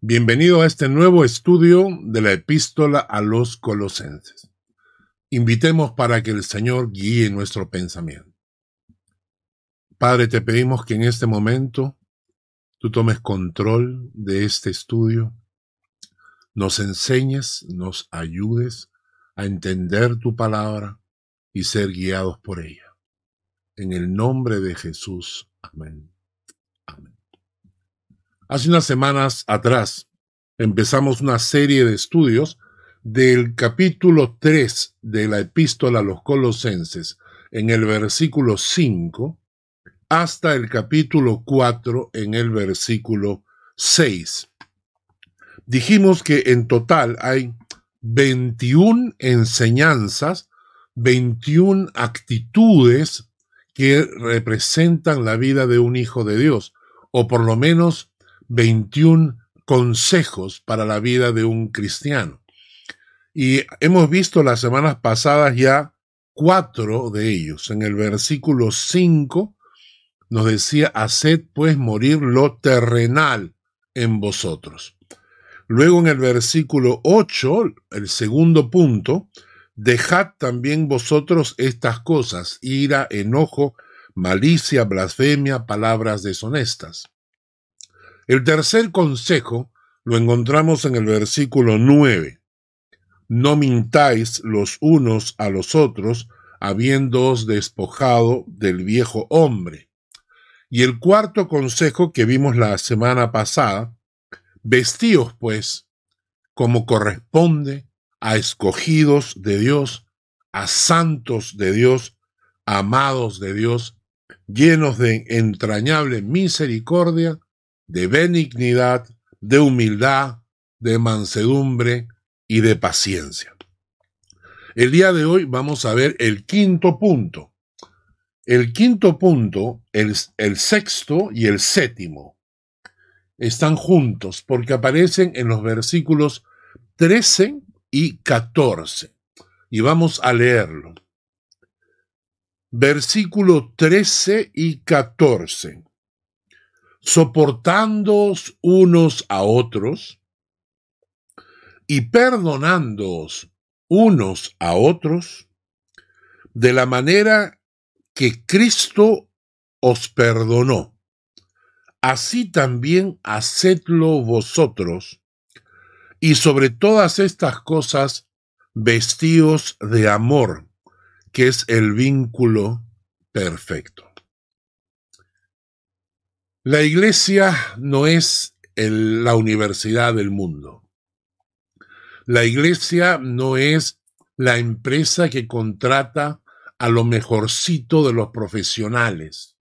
Bienvenido a este nuevo estudio de la epístola a los colosenses. Invitemos para que el Señor guíe nuestro pensamiento. Padre, te pedimos que en este momento tú tomes control de este estudio, nos enseñes, nos ayudes a entender tu palabra y ser guiados por ella. En el nombre de Jesús. Amén. Hace unas semanas atrás empezamos una serie de estudios del capítulo 3 de la epístola a los colosenses en el versículo 5 hasta el capítulo 4 en el versículo 6. Dijimos que en total hay 21 enseñanzas, 21 actitudes que representan la vida de un hijo de Dios, o por lo menos 21 consejos para la vida de un cristiano. Y hemos visto las semanas pasadas ya cuatro de ellos. En el versículo 5 nos decía, haced pues morir lo terrenal en vosotros. Luego en el versículo 8, el segundo punto, dejad también vosotros estas cosas, ira, enojo, malicia, blasfemia, palabras deshonestas. El tercer consejo lo encontramos en el versículo 9. No mintáis los unos a los otros, habiéndoos despojado del viejo hombre. Y el cuarto consejo que vimos la semana pasada, vestíos pues como corresponde a escogidos de Dios, a santos de Dios, amados de Dios, llenos de entrañable misericordia, de benignidad, de humildad, de mansedumbre y de paciencia. El día de hoy vamos a ver el quinto punto. El quinto punto, el, sexto y el séptimo están juntos porque aparecen en los versículos 13 y 14. Y vamos a leerlo. Versículo 13 y 14 soportándoos unos a otros y perdonándoos unos a otros de la manera que Cristo os perdonó. Así también hacedlo vosotros, y sobre todas estas cosas vestíos de amor, que es el vínculo perfecto. La iglesia no es la universidad del mundo. La iglesia no es la empresa que contrata a lo mejorcito de los profesionales.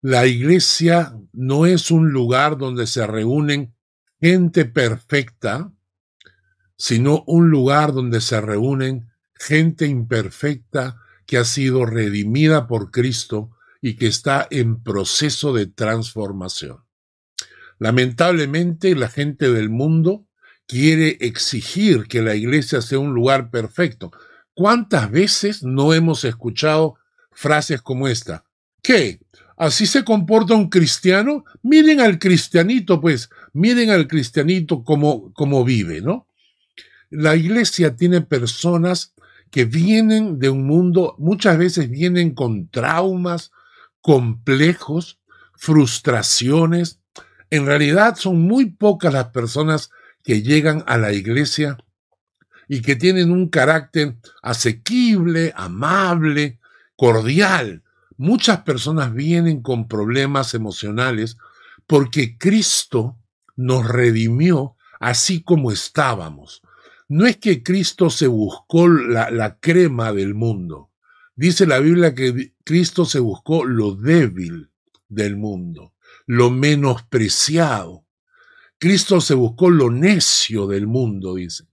La iglesia no es un lugar donde se reúnen gente perfecta, sino un lugar donde se reúnen gente imperfecta que ha sido redimida por Cristo y que está en proceso de transformación. Lamentablemente la gente del mundo quiere exigir que la iglesia sea un lugar perfecto. ¿Cuántas veces no hemos escuchado frases como esta? ¿Qué? ¿Así se comporta un cristiano? Miren al cristianito, pues, miren al cristianito como, como vive, ¿no? La iglesia tiene personas que vienen de un mundo, muchas veces vienen con traumas, complejos, frustraciones. En realidad son muy pocas las personas que llegan a la iglesia y que tienen un carácter asequible, amable, cordial. Muchas personas vienen con problemas emocionales porque Cristo nos redimió así como estábamos. No es que Cristo se buscó la, la crema del mundo. Dice la Biblia que Cristo se buscó lo débil del mundo, lo menospreciado. Cristo se buscó lo necio del mundo, dice.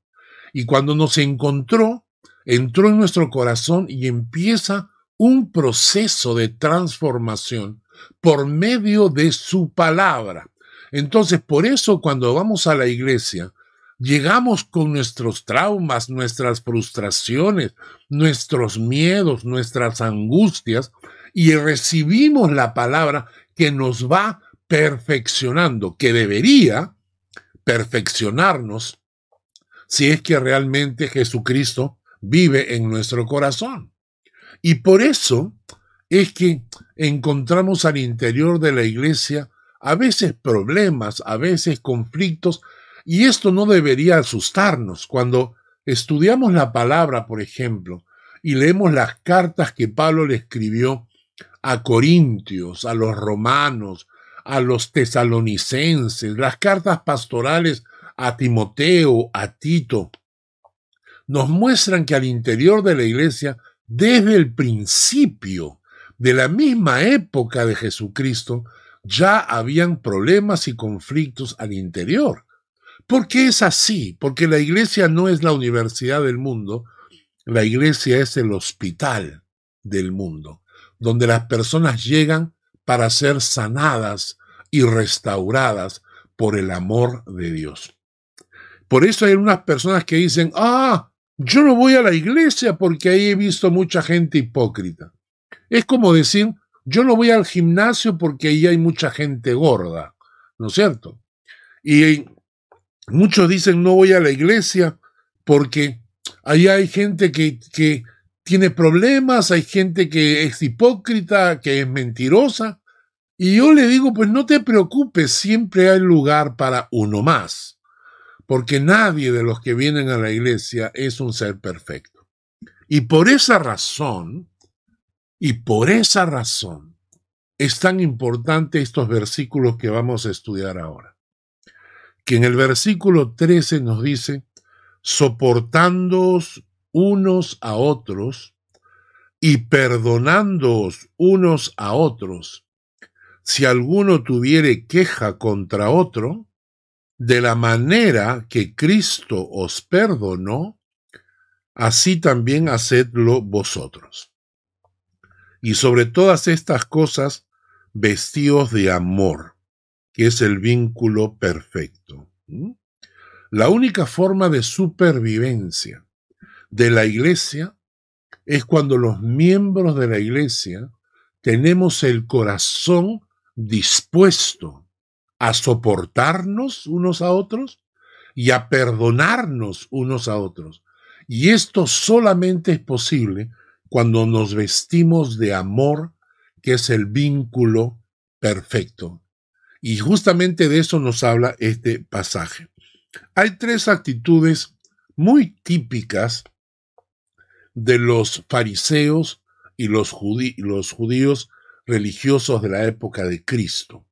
Y cuando nos encontró, entró en nuestro corazón y empieza un proceso de transformación por medio de su palabra. Entonces, por eso cuando vamos a la iglesia, Llegamos con nuestros traumas, nuestras frustraciones, nuestros miedos, nuestras angustias y recibimos la palabra que nos va perfeccionando, que debería perfeccionarnos si es que realmente Jesucristo vive en nuestro corazón. Y por eso es que encontramos al interior de la iglesia a veces problemas, a veces conflictos, y esto no debería asustarnos. Cuando estudiamos la palabra, por ejemplo, y leemos las cartas que Pablo le escribió a Corintios, a los romanos, a los tesalonicenses, las cartas pastorales a Timoteo, a Tito, nos muestran que al interior de la iglesia, desde el principio de la misma época de Jesucristo, ya habían problemas y conflictos al interior. ¿Por qué es así? Porque la iglesia no es la universidad del mundo, la iglesia es el hospital del mundo, donde las personas llegan para ser sanadas y restauradas por el amor de Dios. Por eso hay unas personas que dicen, ah, yo no voy a la iglesia porque ahí he visto mucha gente hipócrita. Es como decir, yo no voy al gimnasio porque ahí hay mucha gente gorda, ¿no es cierto? Y muchos dicen no voy a la iglesia porque ahí hay gente que, que tiene problemas, hay gente que es hipócrita, que es mentirosa. Y yo le digo, pues no te preocupes, siempre hay lugar para uno más, porque nadie de los que vienen a la iglesia es un ser perfecto. Y por esa razón, y por esa razón es tan importante estos versículos que vamos a estudiar ahora. Que en el versículo 13 nos dice, soportándoos unos a otros y perdonándoos unos a otros, si alguno tuviere queja contra otro, de la manera que Cristo os perdonó, así también hacedlo vosotros. Y sobre todas estas cosas vestidos de amor, que es el vínculo perfecto. La única forma de supervivencia de la iglesia es cuando los miembros de la iglesia tenemos el corazón dispuesto a soportarnos unos a otros y a perdonarnos unos a otros. Y esto solamente es posible cuando nos vestimos de amor, que es el vínculo perfecto. Y justamente de eso nos habla este pasaje. Hay tres actitudes muy típicas de los fariseos y los, judíos religiosos de la época de Cristo.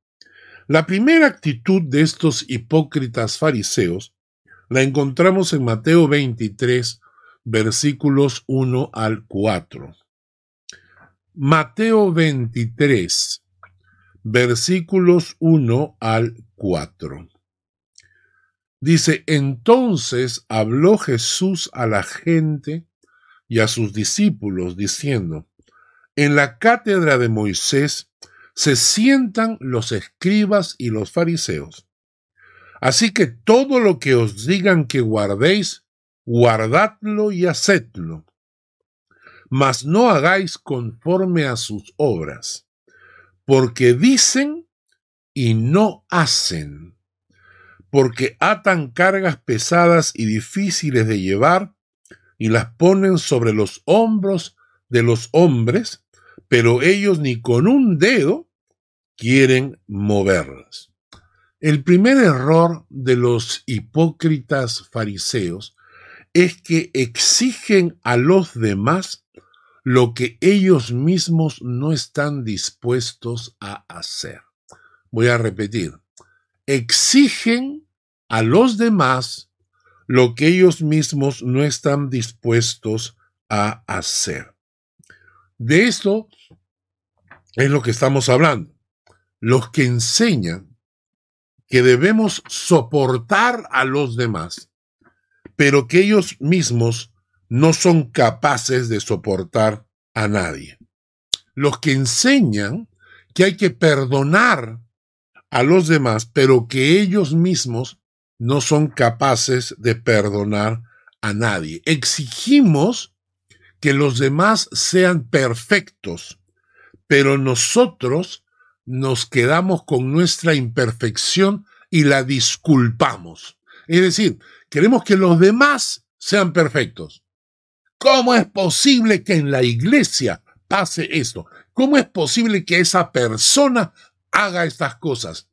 La primera actitud de estos hipócritas fariseos la encontramos en Mateo 23, versículos 1 al 4. Mateo 23, versículos 1 al 4. Dice, entonces habló Jesús a la gente y a sus discípulos, diciendo, en la cátedra de Moisés se sientan los escribas y los fariseos. Así que todo lo que os digan que guardéis, guardadlo y hacedlo, mas no hagáis conforme a sus obras, porque dicen y no hacen, porque atan cargas pesadas y difíciles de llevar y las ponen sobre los hombros de los hombres, pero ellos ni con un dedo quieren moverlas. El primer error de los hipócritas fariseos es que exigen a los demás lo que ellos mismos no están dispuestos a hacer. Voy a repetir, exigen a los demás lo que ellos mismos no están dispuestos a hacer. De esto es lo que estamos hablando. Los que enseñan que debemos soportar a los demás pero que ellos mismos no son capaces de soportar a nadie. Los que enseñan que hay que perdonar a los demás, pero que ellos mismos no son capaces de perdonar a nadie. Exigimos que los demás sean perfectos, pero nosotros nos quedamos con nuestra imperfección y la disculpamos. Es decir, queremos que los demás sean perfectos. ¿Cómo es posible que en la iglesia pase esto? ¿Cómo es posible que esa persona haga estas cosas?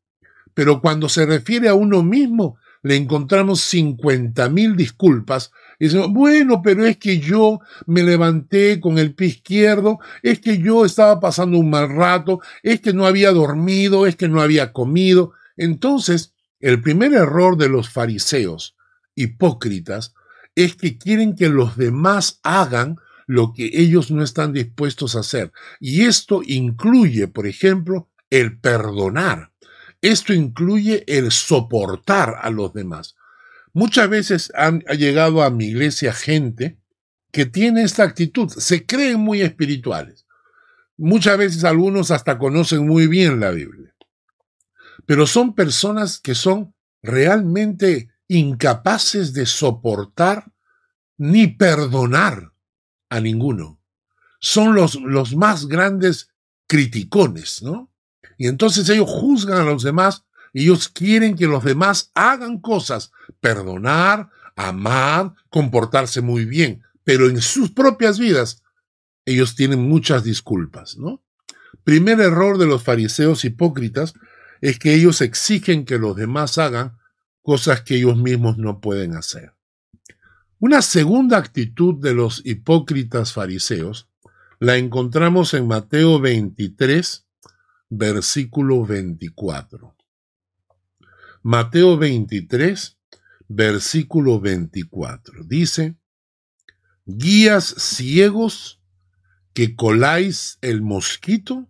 Pero cuando se refiere a uno mismo, le encontramos 50 mil disculpas. Y decimos, bueno, pero es que yo me levanté con el pie izquierdo, es que yo estaba pasando un mal rato, es que no había dormido, es que no había comido. Entonces, el primer error de los fariseos hipócritas es que quieren que los demás hagan lo que ellos no están dispuestos a hacer. Y esto incluye, por ejemplo, el perdonar. Esto incluye el soportar a los demás. Muchas veces han, ha llegado a mi iglesia gente que tiene esta actitud, se creen muy espirituales. Muchas veces algunos hasta conocen muy bien la Biblia. Pero son personas que son realmente incapaces de soportar ni perdonar a ninguno. Son los, los más grandes criticones, ¿no? Y entonces ellos juzgan a los demás ellos quieren que los demás hagan cosas, perdonar, amar, comportarse muy bien, pero en sus propias vidas ellos tienen muchas disculpas, ¿no? Primer error de los fariseos hipócritas es que ellos exigen que los demás hagan cosas que ellos mismos no pueden hacer. Una segunda actitud de los hipócritas fariseos la encontramos en Mateo 23, versículo 24. Mateo 23, versículo 24. Dice, guías ciegos que coláis el mosquito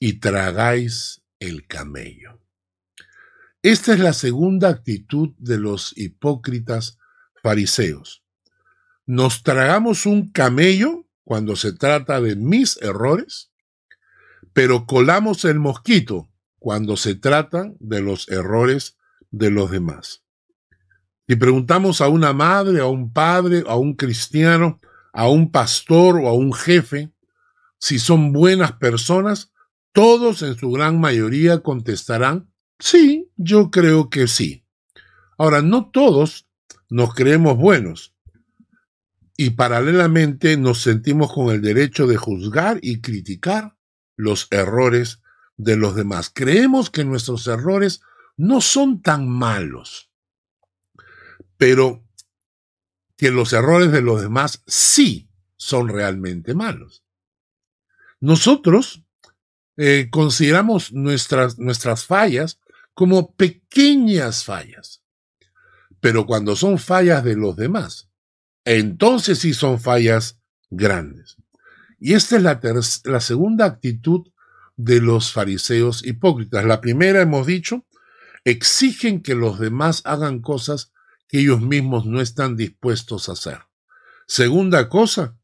y tragáis el camello. Esta es la segunda actitud de los hipócritas fariseos. Nos tragamos un camello cuando se trata de mis errores pero colamos el mosquito cuando se trata de los errores de los demás. Si preguntamos a una madre, a un padre, a un cristiano, a un pastor o a un jefe si son buenas personas, todos en su gran mayoría contestarán, sí, yo creo que sí. Ahora, no todos nos creemos buenos y paralelamente nos sentimos con el derecho de juzgar y criticar los errores de los demás. Creemos que nuestros errores no son tan malos, pero que los errores de los demás sí son realmente malos. Nosotros eh, consideramos nuestras, nuestras fallas como pequeñas fallas, pero cuando son fallas de los demás, entonces sí son fallas grandes. Y esta es la, la segunda actitud de los fariseos hipócritas. La primera, hemos dicho, exigen que los demás hagan cosas que ellos mismos no están dispuestos a hacer. Segunda cosa,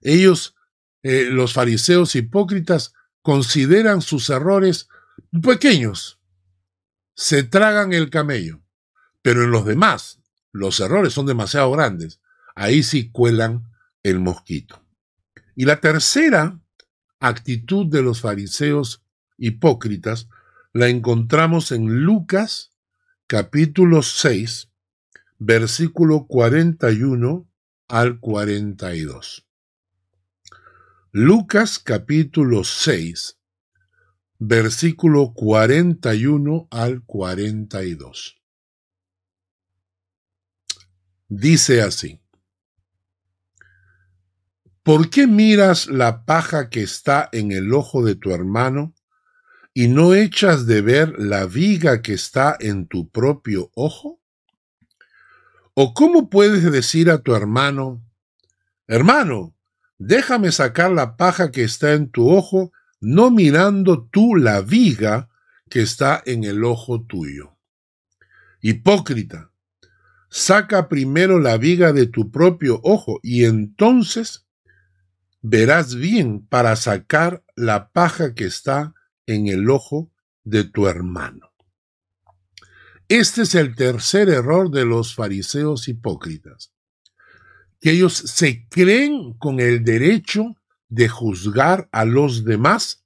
ellos, eh, los fariseos hipócritas, consideran sus errores pequeños. Se tragan el camello. Pero en los demás, los errores son demasiado grandes. Ahí sí cuelan el mosquito. Y la tercera actitud de los fariseos hipócritas la encontramos en Lucas capítulo 6, versículo 41 al 42. Lucas capítulo 6, versículo 41 al 42. Dice así. ¿Por qué miras la paja que está en el ojo de tu hermano y no echas de ver la viga que está en tu propio ojo? ¿O cómo puedes decir a tu hermano, hermano, déjame sacar la paja que está en tu ojo, no mirando tú la viga que está en el ojo tuyo? Hipócrita, saca primero la viga de tu propio ojo y entonces verás bien para sacar la paja que está en el ojo de tu hermano. Este es el tercer error de los fariseos hipócritas, que ellos se creen con el derecho de juzgar a los demás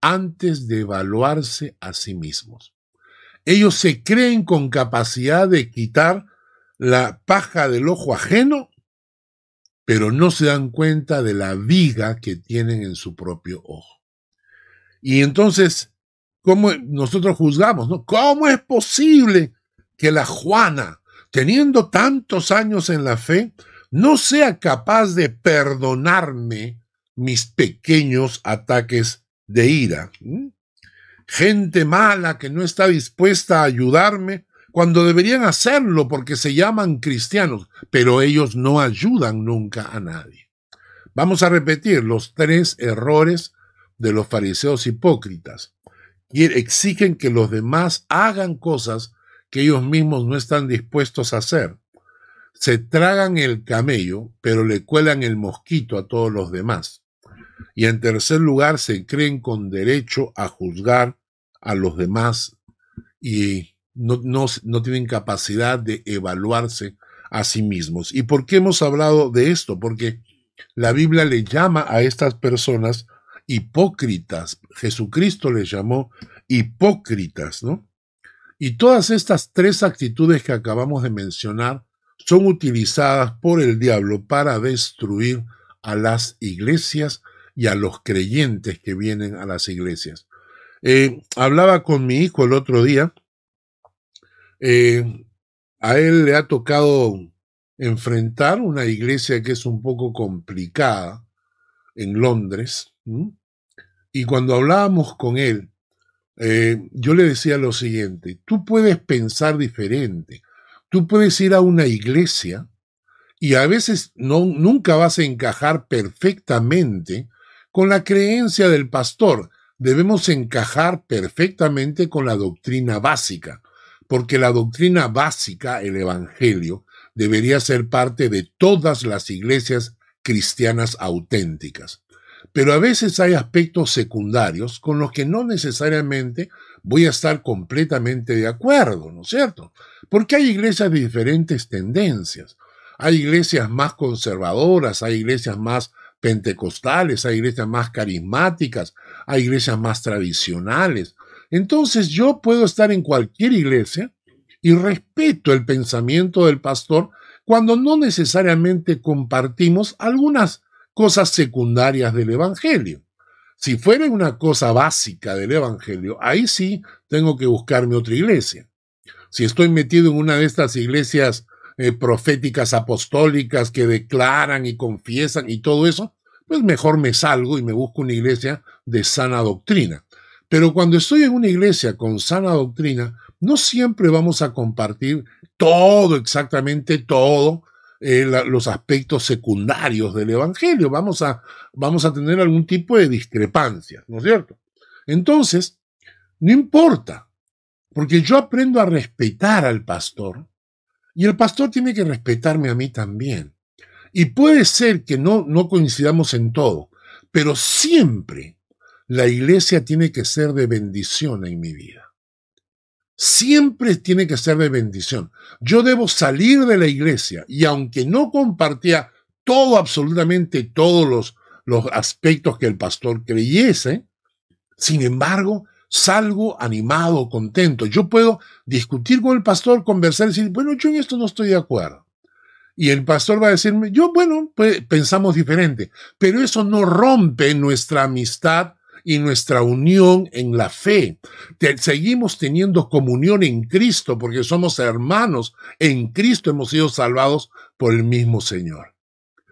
antes de evaluarse a sí mismos. Ellos se creen con capacidad de quitar la paja del ojo ajeno, pero no se dan cuenta de la viga que tienen en su propio ojo. Y entonces, ¿cómo nosotros juzgamos? No? ¿Cómo es posible que la Juana, teniendo tantos años en la fe, no sea capaz de perdonarme mis pequeños ataques de ira? Gente mala que no está dispuesta a ayudarme cuando deberían hacerlo porque se llaman cristianos, pero ellos no ayudan nunca a nadie. Vamos a repetir los tres errores de los fariseos hipócritas. Exigen que los demás hagan cosas que ellos mismos no están dispuestos a hacer. Se tragan el camello, pero le cuelan el mosquito a todos los demás. Y en tercer lugar, se creen con derecho a juzgar a los demás y no, tienen capacidad de evaluarse a sí mismos. ¿Y por qué hemos hablado de esto? Porque la Biblia le llama a estas personas hipócritas. Jesucristo les llamó hipócritas, ¿no? Y todas estas tres actitudes que acabamos de mencionar son utilizadas por el diablo para destruir a las iglesias y a los creyentes que vienen a las iglesias. Eh, hablaba con mi hijo el otro día eh, a él le ha tocado enfrentar una iglesia que es un poco complicada en Londres. Y cuando hablábamos con él, eh, yo le decía lo siguiente, tú puedes pensar diferente, tú puedes ir a una iglesia y a veces no, nunca vas a encajar perfectamente con la creencia del pastor. Debemos encajar perfectamente con la doctrina básica porque la doctrina básica, el Evangelio, debería ser parte de todas las iglesias cristianas auténticas. Pero a veces hay aspectos secundarios con los que no necesariamente voy a estar completamente de acuerdo, ¿no es cierto? Porque hay iglesias de diferentes tendencias. Hay iglesias más conservadoras, hay iglesias más pentecostales, hay iglesias más carismáticas, hay iglesias más tradicionales, entonces yo puedo estar en cualquier iglesia y respeto el pensamiento del pastor cuando no necesariamente compartimos algunas cosas secundarias del Evangelio. Si fuera una cosa básica del Evangelio, ahí sí tengo que buscarme otra iglesia. Si estoy metido en una de estas iglesias eh, proféticas apostólicas que declaran y confiesan y todo eso, pues mejor me salgo y me busco una iglesia de sana doctrina. Pero cuando estoy en una iglesia con sana doctrina, no siempre vamos a compartir todo, exactamente todo, eh, los aspectos secundarios del Evangelio. Vamos a, vamos a tener algún tipo de discrepancia, ¿no es cierto? Entonces, no importa, porque yo aprendo a respetar al pastor y el pastor tiene que respetarme a mí también. Y puede ser que no, no coincidamos en todo, pero siempre la iglesia tiene que ser de bendición en mi vida. Siempre tiene que ser de bendición. Yo debo salir de la iglesia y aunque no compartía todo, absolutamente todos los, los aspectos que el pastor creyese, sin embargo, salgo animado, contento. Yo puedo discutir con el pastor, conversar y decir, bueno, yo en esto no estoy de acuerdo. Y el pastor va a decirme, yo, bueno, pues, pensamos diferente, pero eso no rompe nuestra amistad y nuestra unión en la fe. seguimos teniendo comunión en Cristo porque somos hermanos. En Cristo hemos sido salvados por el mismo Señor.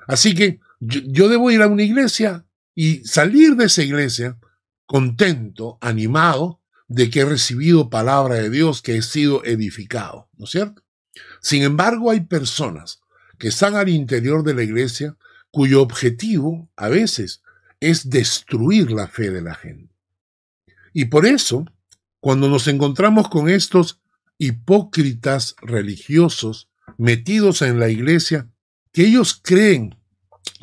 Así que yo, debo ir a una iglesia y salir de esa iglesia contento, animado de que he recibido palabra de Dios, que he sido edificado, ¿no es cierto? Sin embargo, hay personas que están al interior de la iglesia cuyo objetivo a veces es destruir la fe de la gente. Y por eso, cuando nos encontramos con estos hipócritas religiosos metidos en la iglesia, que ellos creen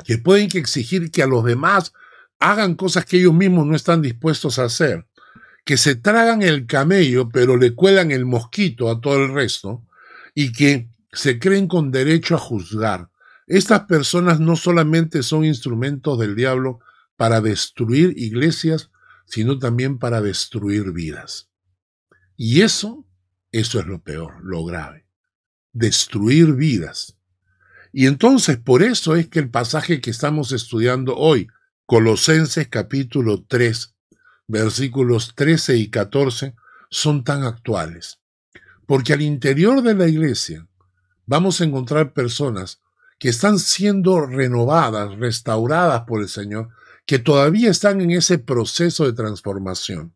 que pueden exigir que a los demás hagan cosas que ellos mismos no están dispuestos a hacer, que se tragan el camello pero le cuelan el mosquito a todo el resto, y que se creen con derecho a juzgar. Estas personas no solamente son instrumentos del diablo, para destruir iglesias, sino también para destruir vidas. Y eso eso es lo peor, lo grave. Destruir vidas. Y entonces por eso es que el pasaje que estamos estudiando hoy, Colosenses capítulo 3, versículos 13 y 14, son tan actuales. Porque al interior de la iglesia vamos a encontrar personas que están siendo renovadas, restauradas por el Señor, que todavía están en ese proceso de transformación.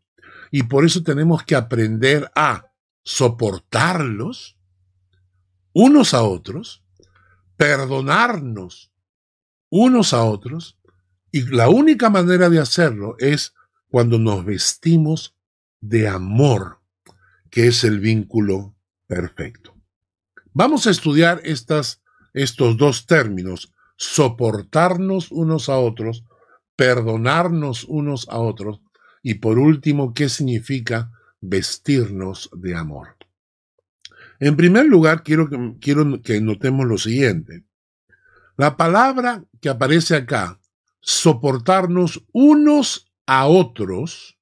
Y por eso tenemos que aprender a soportarlos unos a otros, perdonarnos unos a otros, y la única manera de hacerlo es cuando nos vestimos de amor, que es el vínculo perfecto. Vamos a estudiar estas, estos dos términos, soportarnos unos a otros, perdonarnos unos a otros, y por último, ¿qué significa vestirnos de amor? En primer lugar, quiero quiero que notemos lo siguiente. La palabra que aparece acá, soportarnos unos a otros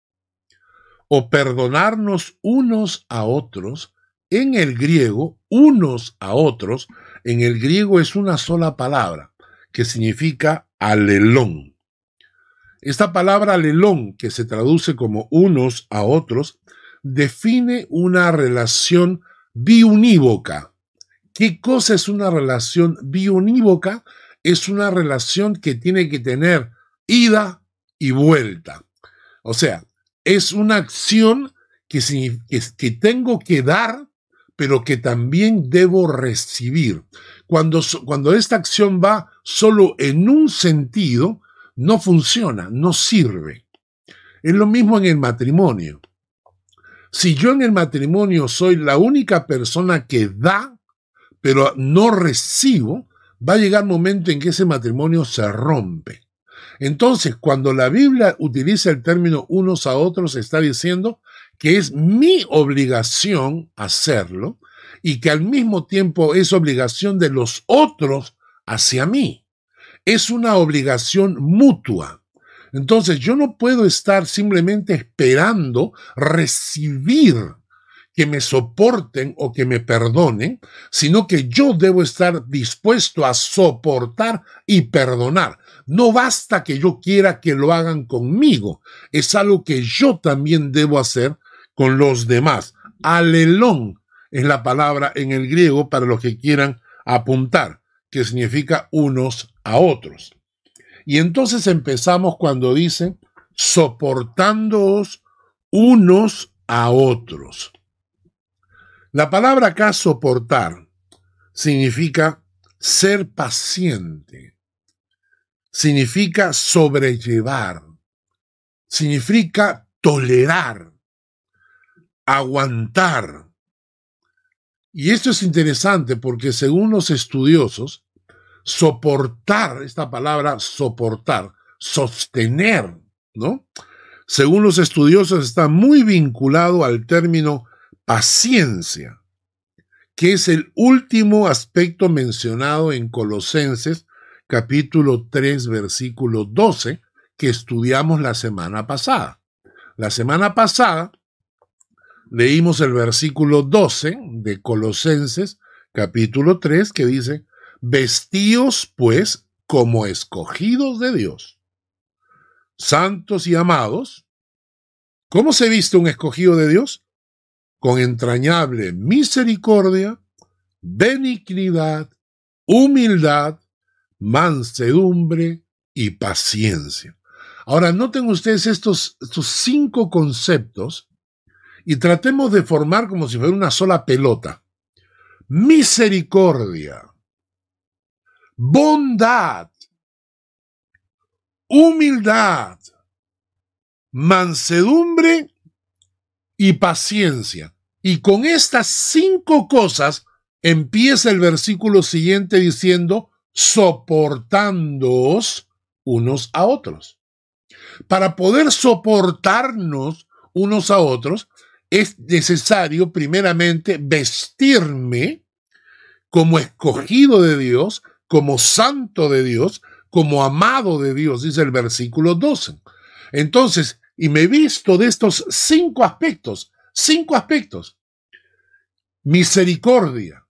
o perdonarnos unos a otros, en el griego, unos a otros, en el griego es una sola palabra que significa alelón. Esta palabra alelón, que se traduce como unos a otros, define una relación biunívoca. ¿Qué cosa es una relación biunívoca? Es una relación que tiene que tener ida y vuelta. O sea, es una acción que, que tengo que dar, pero que también debo recibir. Cuando, cuando esta acción va solo en un sentido, no funciona, no sirve. Es lo mismo en el matrimonio. Si yo en el matrimonio soy la única persona que da, pero no recibo, va a llegar un momento en que ese matrimonio se rompe. Entonces, cuando la Biblia utiliza el término unos a otros, está diciendo que es mi obligación hacerlo y que al mismo tiempo es obligación de los otros hacia mí es una obligación mutua. Entonces yo no puedo estar simplemente esperando recibir que me soporten o que me perdonen, sino que yo debo estar dispuesto a soportar y perdonar. No basta que yo quiera que lo hagan conmigo, es algo que yo también debo hacer con los demás. Alelón es la palabra en el griego para los que quieran apuntar que significa unos a otros. Y entonces empezamos cuando dice soportándoos unos a otros. La palabra acá soportar significa ser paciente, significa sobrellevar, significa tolerar, aguantar. Y esto es interesante porque según los estudiosos, soportar, esta palabra soportar, sostener, ¿no? Según los estudiosos está muy vinculado al término paciencia, que es el último aspecto mencionado en Colosenses capítulo 3 versículo 12 que estudiamos la semana pasada. La semana pasada leímos el versículo 12 de Colosenses capítulo 3 que dice, Vestíos, pues, como escogidos de Dios, santos y amados. ¿Cómo se viste un escogido de Dios? Con entrañable misericordia, benignidad, humildad, mansedumbre y paciencia. Ahora, noten ustedes estos, estos cinco conceptos y tratemos de formar como si fuera una sola pelota. Misericordia bondad, humildad, mansedumbre y paciencia. Y con estas cinco cosas empieza el versículo siguiente diciendo, soportándoos unos a otros. Para poder soportarnos unos a otros, es necesario primeramente vestirme como escogido de Dios, como santo de Dios, como amado de Dios, dice el versículo 12. Entonces, y me he visto de estos cinco aspectos, cinco aspectos. Misericordia.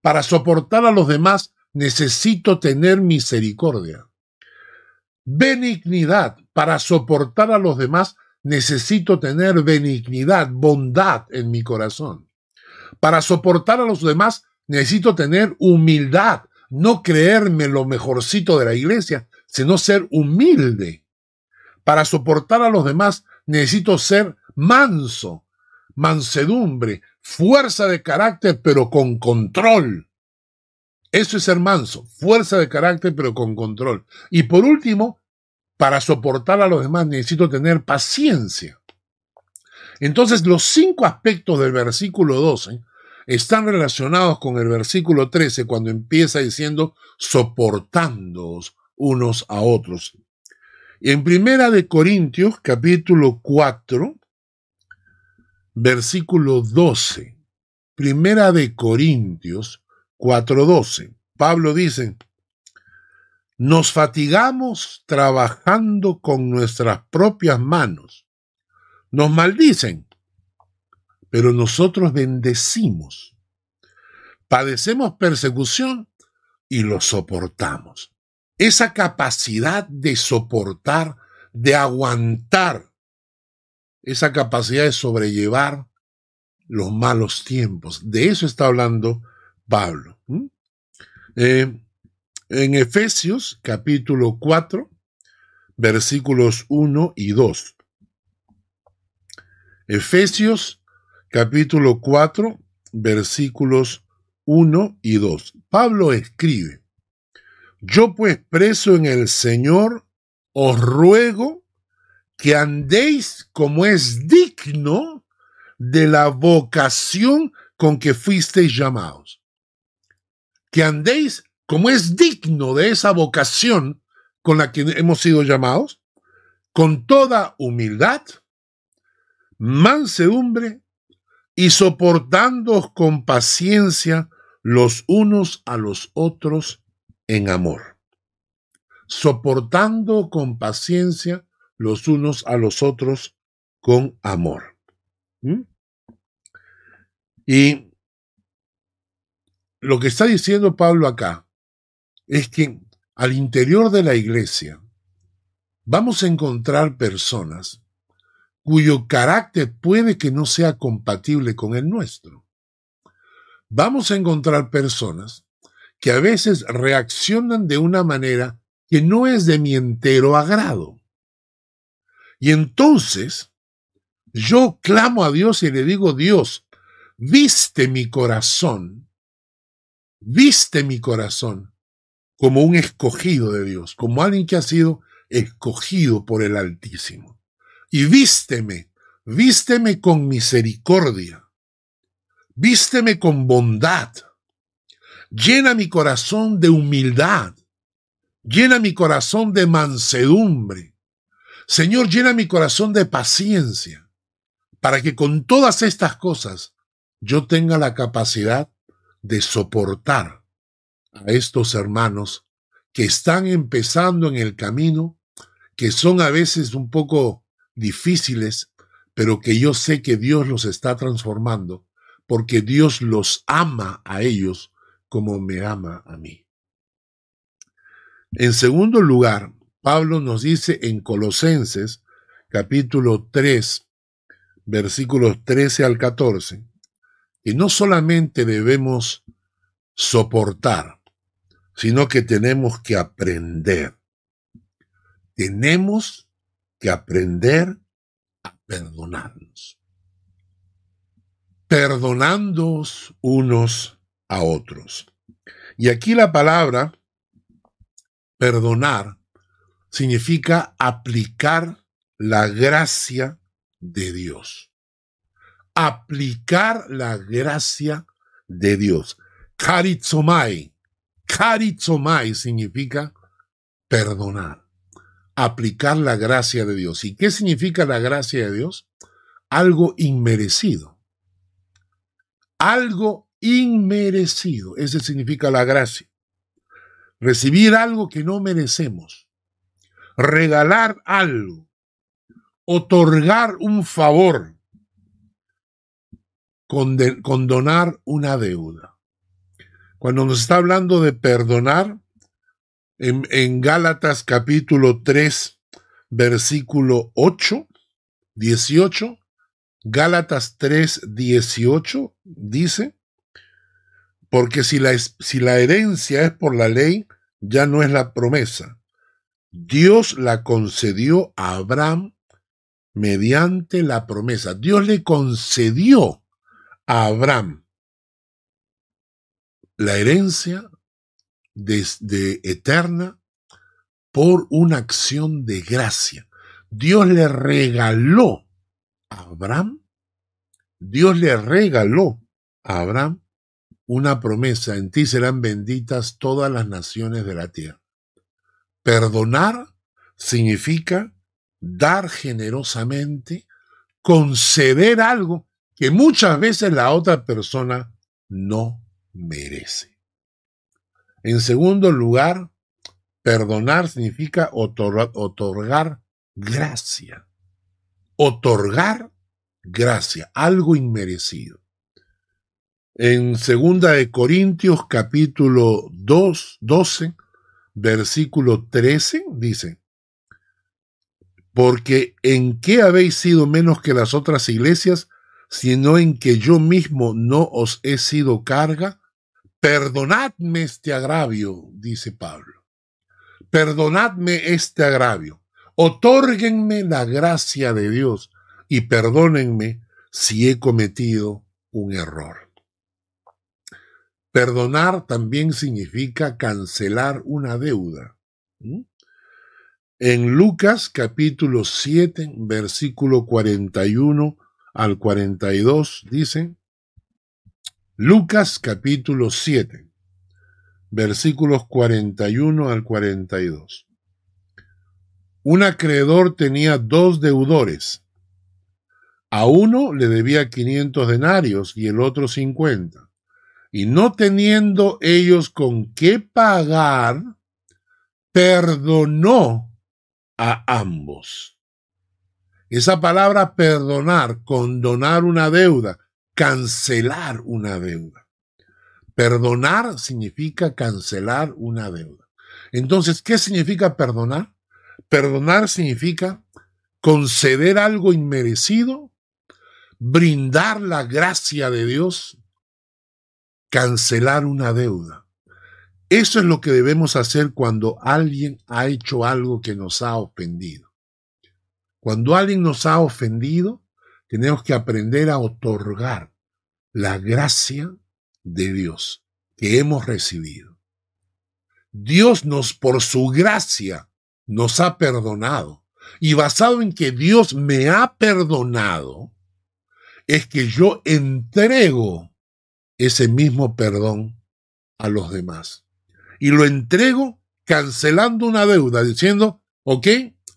Para soportar a los demás necesito tener misericordia. Benignidad. Para soportar a los demás necesito tener benignidad, bondad en mi corazón. Para soportar a los demás necesito tener humildad, no creerme lo mejorcito de la iglesia, sino ser humilde. Para soportar a los demás necesito ser manso, mansedumbre, fuerza de carácter, pero con control. Eso es ser manso, fuerza de carácter, pero con control. Y por último, para soportar a los demás necesito tener paciencia. Entonces, los cinco aspectos del versículo 12 están relacionados con el versículo 13 cuando empieza diciendo soportándoos unos a otros. En Primera de Corintios, capítulo 4, versículo 12. Primera de Corintios 4:12. Pablo dice, nos fatigamos trabajando con nuestras propias manos. Nos maldicen, pero nosotros bendecimos. Padecemos persecución y lo soportamos. Esa capacidad de soportar, de aguantar, esa capacidad de sobrellevar los malos tiempos. De eso está hablando Pablo. Eh, en Efesios capítulo 4, versículos 1 y 2. Efesios capítulo 4, versículos 1 y 2. Pablo escribe, Yo pues preso en el Señor, os ruego que andéis como es digno de la vocación con que fuisteis llamados. Que andéis como es digno de esa vocación con la que hemos sido llamados, con toda humildad, mansedumbre y soportándoos con paciencia los unos a los otros en amor. Soportando con paciencia los unos a los otros con amor. ¿Mm? Y lo que está diciendo Pablo acá es que al interior de la iglesia vamos a encontrar personas cuyo carácter puede que no sea compatible con el nuestro. Vamos a encontrar personas que a veces reaccionan de una manera que no es de mi entero agrado. Y entonces yo clamo a Dios y le digo, Dios, viste mi corazón, viste mi corazón como un escogido de Dios, como alguien que ha sido escogido por el Altísimo. Y vísteme, vísteme con misericordia, vísteme con bondad, llena mi corazón de humildad, llena mi corazón de mansedumbre. Señor, llena mi corazón de paciencia, para que con todas estas cosas yo tenga la capacidad de soportar a estos hermanos que están empezando en el camino, que son a veces un poco difíciles, pero que yo sé que Dios los está transformando, porque Dios los ama a ellos como me ama a mí. En segundo lugar, Pablo nos dice en Colosenses capítulo 3, versículos 13 al 14, que no solamente debemos soportar, sino que tenemos que aprender. Tenemos que aprender a perdonarnos. Perdonándoos unos a otros. Y aquí la palabra perdonar significa aplicar la gracia de Dios. Aplicar la gracia de Dios. Karizomai Karizomai significa perdonar, aplicar la gracia de Dios. ¿Y qué significa la gracia de Dios? Algo inmerecido. Algo inmerecido. Ese significa la gracia. Recibir algo que no merecemos. Regalar algo. Otorgar un favor. condonar una deuda. Cuando nos está hablando de perdonar, en, en Gálatas capítulo 3, versículo 8, 18, Gálatas 3, 18 dice, porque si la, si la herencia es por la ley, ya no es la promesa. Dios la concedió a Abraham mediante la promesa. Dios le concedió a Abraham la herencia de eterna por una acción de gracia. Dios le regaló a Abraham, Dios le regaló a Abraham una promesa, en ti serán benditas todas las naciones de la tierra. Perdonar significa dar generosamente, conceder algo que muchas veces la otra persona no merece. En segundo lugar, perdonar significa otorgar, gracia. Otorgar gracia, algo inmerecido. En segunda de Corintios capítulo 2, 12, versículo 13 dice, porque en qué habéis sido menos que las otras iglesias, sino en que yo mismo no os he sido carga, perdonadme este agravio, dice Pablo. Perdonadme este agravio. Otórguenme la gracia de Dios y perdónenme si he cometido un error. Perdonar también significa cancelar una deuda. En Lucas capítulo 7, versículo 41 al 42 dice, Lucas capítulo 7, versículos 41 al 42. Un acreedor tenía dos deudores. A uno le debía 500 denarios y el otro 50 y no teniendo ellos con qué pagar, perdonó a ambos. Esa palabra perdonar, condonar una deuda, cancelar una deuda. Perdonar significa cancelar una deuda. Entonces, ¿qué significa perdonar? Perdonar significa conceder algo inmerecido, brindar la gracia de Dios, cancelar una deuda. Eso es lo que debemos hacer cuando alguien ha hecho algo que nos ha ofendido. Cuando alguien nos ha ofendido, tenemos que aprender a otorgar la gracia de Dios que hemos recibido. Dios nos, por su gracia, nos ha perdonado. Y basado en que Dios me ha perdonado, es que yo entrego ese mismo perdón a los demás. Y lo entrego cancelando una deuda, diciendo, ok,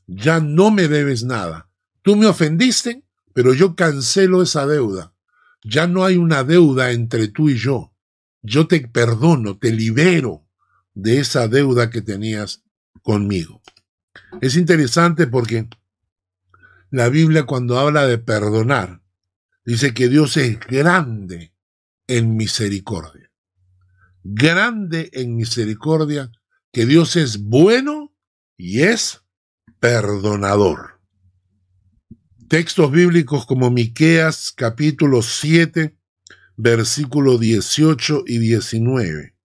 ya no me debes nada. Tú me ofendiste, pero yo cancelo esa deuda. Ya no hay una deuda entre tú y yo. Yo te perdono, te libero de esa deuda que tenías conmigo. Es interesante porque la Biblia cuando habla de perdonar, dice que Dios es grande en misericordia. Grande en misericordia, que Dios es bueno y es perdonador. Textos bíblicos como Miqueas capítulo 7, versículo 18 y 19.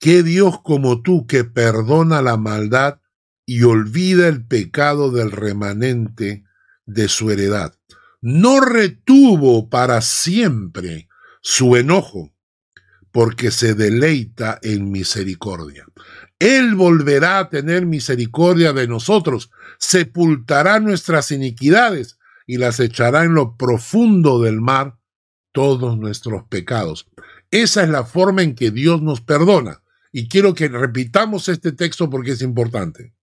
¿Qué Dios como tú que perdona la maldad y olvida el pecado del remanente de su heredad? No retuvo para siempre su enojo, porque se deleita en misericordia. Él volverá a tener misericordia de nosotros, sepultará nuestras iniquidades y las echará en lo profundo del mar todos nuestros pecados. Esa es la forma en que Dios nos perdona. Y quiero que repitamos este texto porque es importante.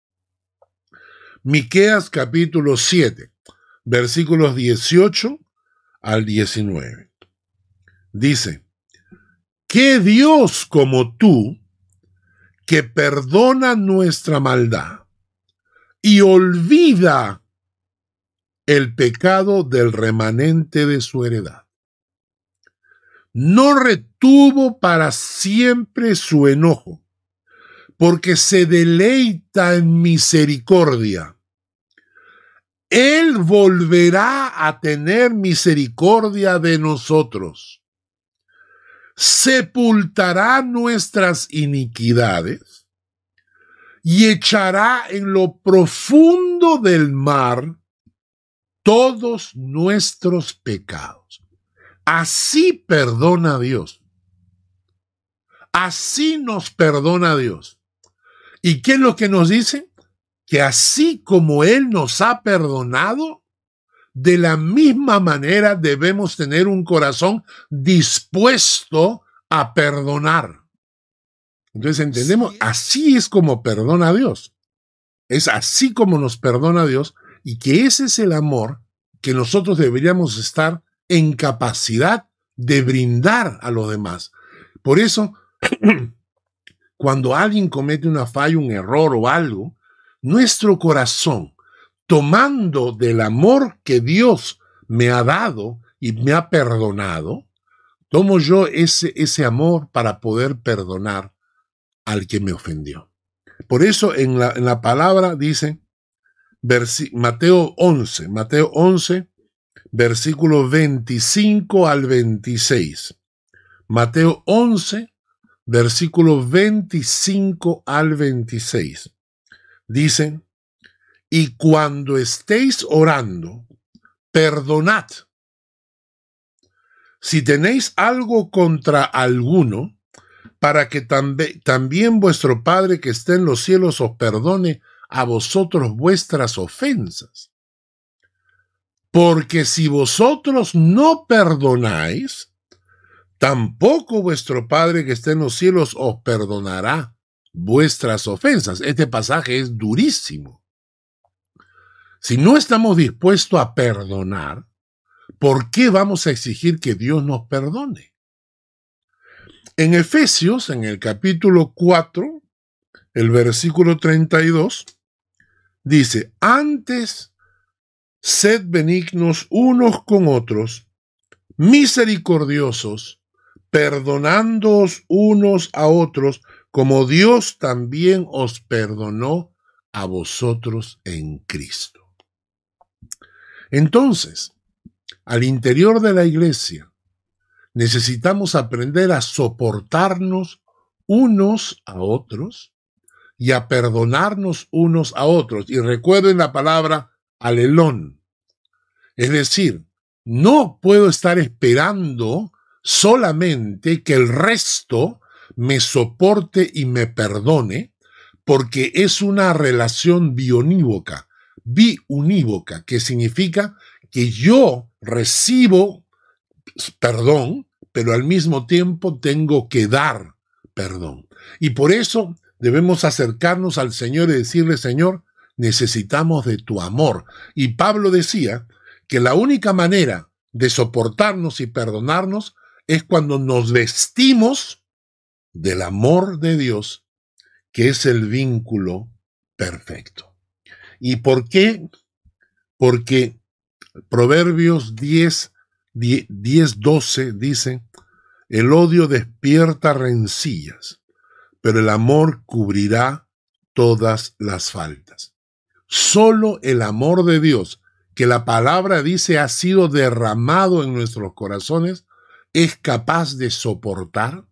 Miqueas capítulo 7, versículos 18 al 19 dice, ¿qué Dios como tú que perdona nuestra maldad y olvida el pecado del remanente de su heredad? no retuvo para siempre su enojo, porque se deleita en misericordia. Él volverá a tener misericordia de nosotros. Sepultará nuestras iniquidades y echará en lo profundo del mar todos nuestros pecados. Así perdona Dios. Así nos perdona Dios. ¿Y qué es lo que nos dice? Que así como Él nos ha perdonado, de la misma manera debemos tener un corazón dispuesto a perdonar. Entonces entendemos, así es como perdona a Dios. Es así como nos perdona Dios y que ese es el amor que nosotros deberíamos estar en capacidad de brindar a los demás. Por eso, cuando alguien comete una falla, un error o algo, nuestro corazón, tomando del amor que Dios me ha dado y me ha perdonado, tomo yo ese, ese amor para poder perdonar al que me ofendió. Por eso en la, en la palabra dice, Mateo 11, Mateo 11, versículo 25 al 26. Mateo 11, versículo 25 al 26. Dice, y cuando estéis orando, perdonad. Si tenéis algo contra alguno, para que también vuestro Padre que está en los cielos os perdone a vosotros vuestras ofensas. Porque si vosotros no perdonáis, tampoco vuestro Padre que está en los cielos os perdonará vuestras ofensas. Este pasaje es durísimo. Si no estamos dispuestos a perdonar, ¿por qué vamos a exigir que Dios nos perdone? En Efesios, en el capítulo 4, el versículo 32, dice, antes sed benignos unos con otros, misericordiosos, perdonándoos unos a otros, como Dios también os perdonó a vosotros en Cristo. Entonces, al interior de la iglesia, necesitamos aprender a soportarnos unos a otros y a perdonarnos unos a otros. Y recuerden la palabra alelón. Es decir, no puedo estar esperando solamente que el resto me soporte y me perdone, porque es una relación bionívoca, biunívoca, que significa que yo recibo perdón, pero al mismo tiempo tengo que dar perdón. Y por eso debemos acercarnos al Señor y decirle, Señor, necesitamos de tu amor. Y Pablo decía que la única manera de soportarnos y perdonarnos es cuando nos vestimos del amor de Dios, que es el vínculo perfecto. ¿Y por qué? Porque Proverbios 10, 10, 12 dice, el odio despierta rencillas, pero el amor cubrirá todas las faltas. Solo el amor de Dios, que la palabra dice ha sido derramado en nuestros corazones, es capaz de soportar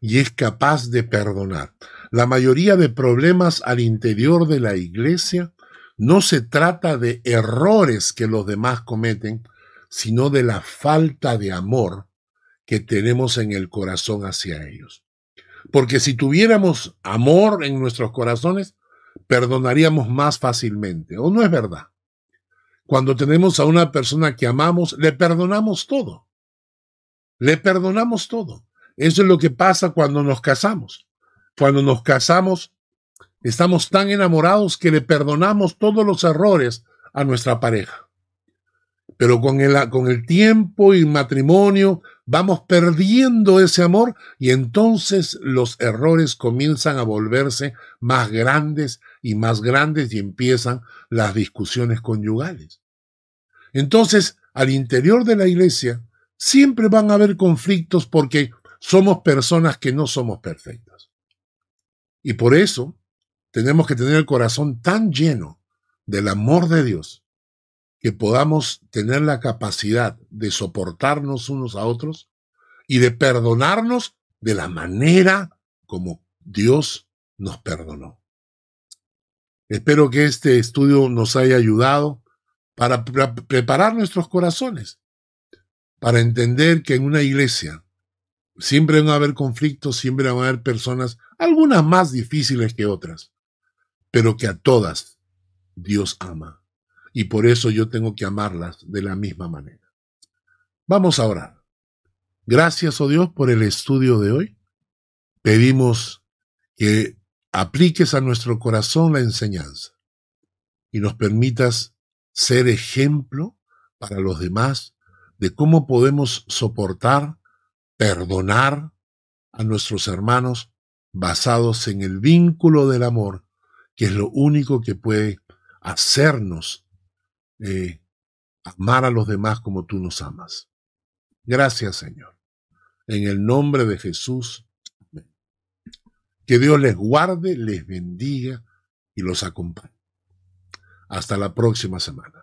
y es capaz de perdonar. La mayoría de problemas al interior de la iglesia no se trata de errores que los demás cometen, sino de la falta de amor que tenemos en el corazón hacia ellos. Porque si tuviéramos amor en nuestros corazones, perdonaríamos más fácilmente. ¿O no es verdad? Cuando tenemos a una persona que amamos, le perdonamos todo. Le perdonamos todo. Eso es lo que pasa cuando nos casamos. Cuando nos casamos, estamos tan enamorados que le perdonamos todos los errores a nuestra pareja. Pero con el, con el tiempo y matrimonio vamos perdiendo ese amor y entonces los errores comienzan a volverse más grandes y más grandes y empiezan las discusiones conyugales. Entonces, al interior de la iglesia siempre van a haber conflictos porque somos personas que no somos perfectas. Y por eso tenemos que tener el corazón tan lleno del amor de Dios que podamos tener la capacidad de soportarnos unos a otros y de perdonarnos de la manera como Dios nos perdonó. Espero que este estudio nos haya ayudado para preparar nuestros corazones, para entender que en una iglesia siempre van a haber conflictos, siempre van a haber personas, algunas más difíciles que otras, pero que a todas Dios ama. Y por eso yo tengo que amarlas de la misma manera. Vamos a orar. Gracias, oh Dios, por el estudio de hoy. Pedimos que apliques a nuestro corazón la enseñanza y nos permitas ser ejemplo para los demás de cómo podemos soportar, perdonar a nuestros hermanos basados en el vínculo del amor, que es lo único que puede hacernos eh, amar a los demás como tú nos amas. Gracias, Señor. En el nombre de Jesús. Que Dios les guarde, les bendiga y los acompañe. Hasta la próxima semana.